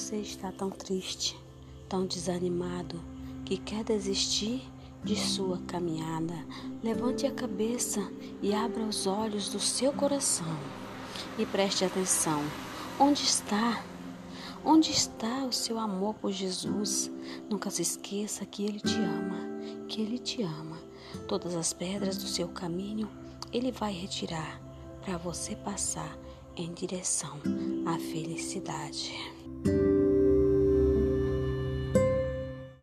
você está tão triste, tão desanimado, que quer desistir de sua caminhada, levante a cabeça e abra os olhos do seu coração e preste atenção. Onde está? Onde está o seu amor por Jesus? Nunca se esqueça que Ele te ama, que Ele te ama. Todas as pedras do seu caminho Ele vai retirar para você passar em direção à felicidade.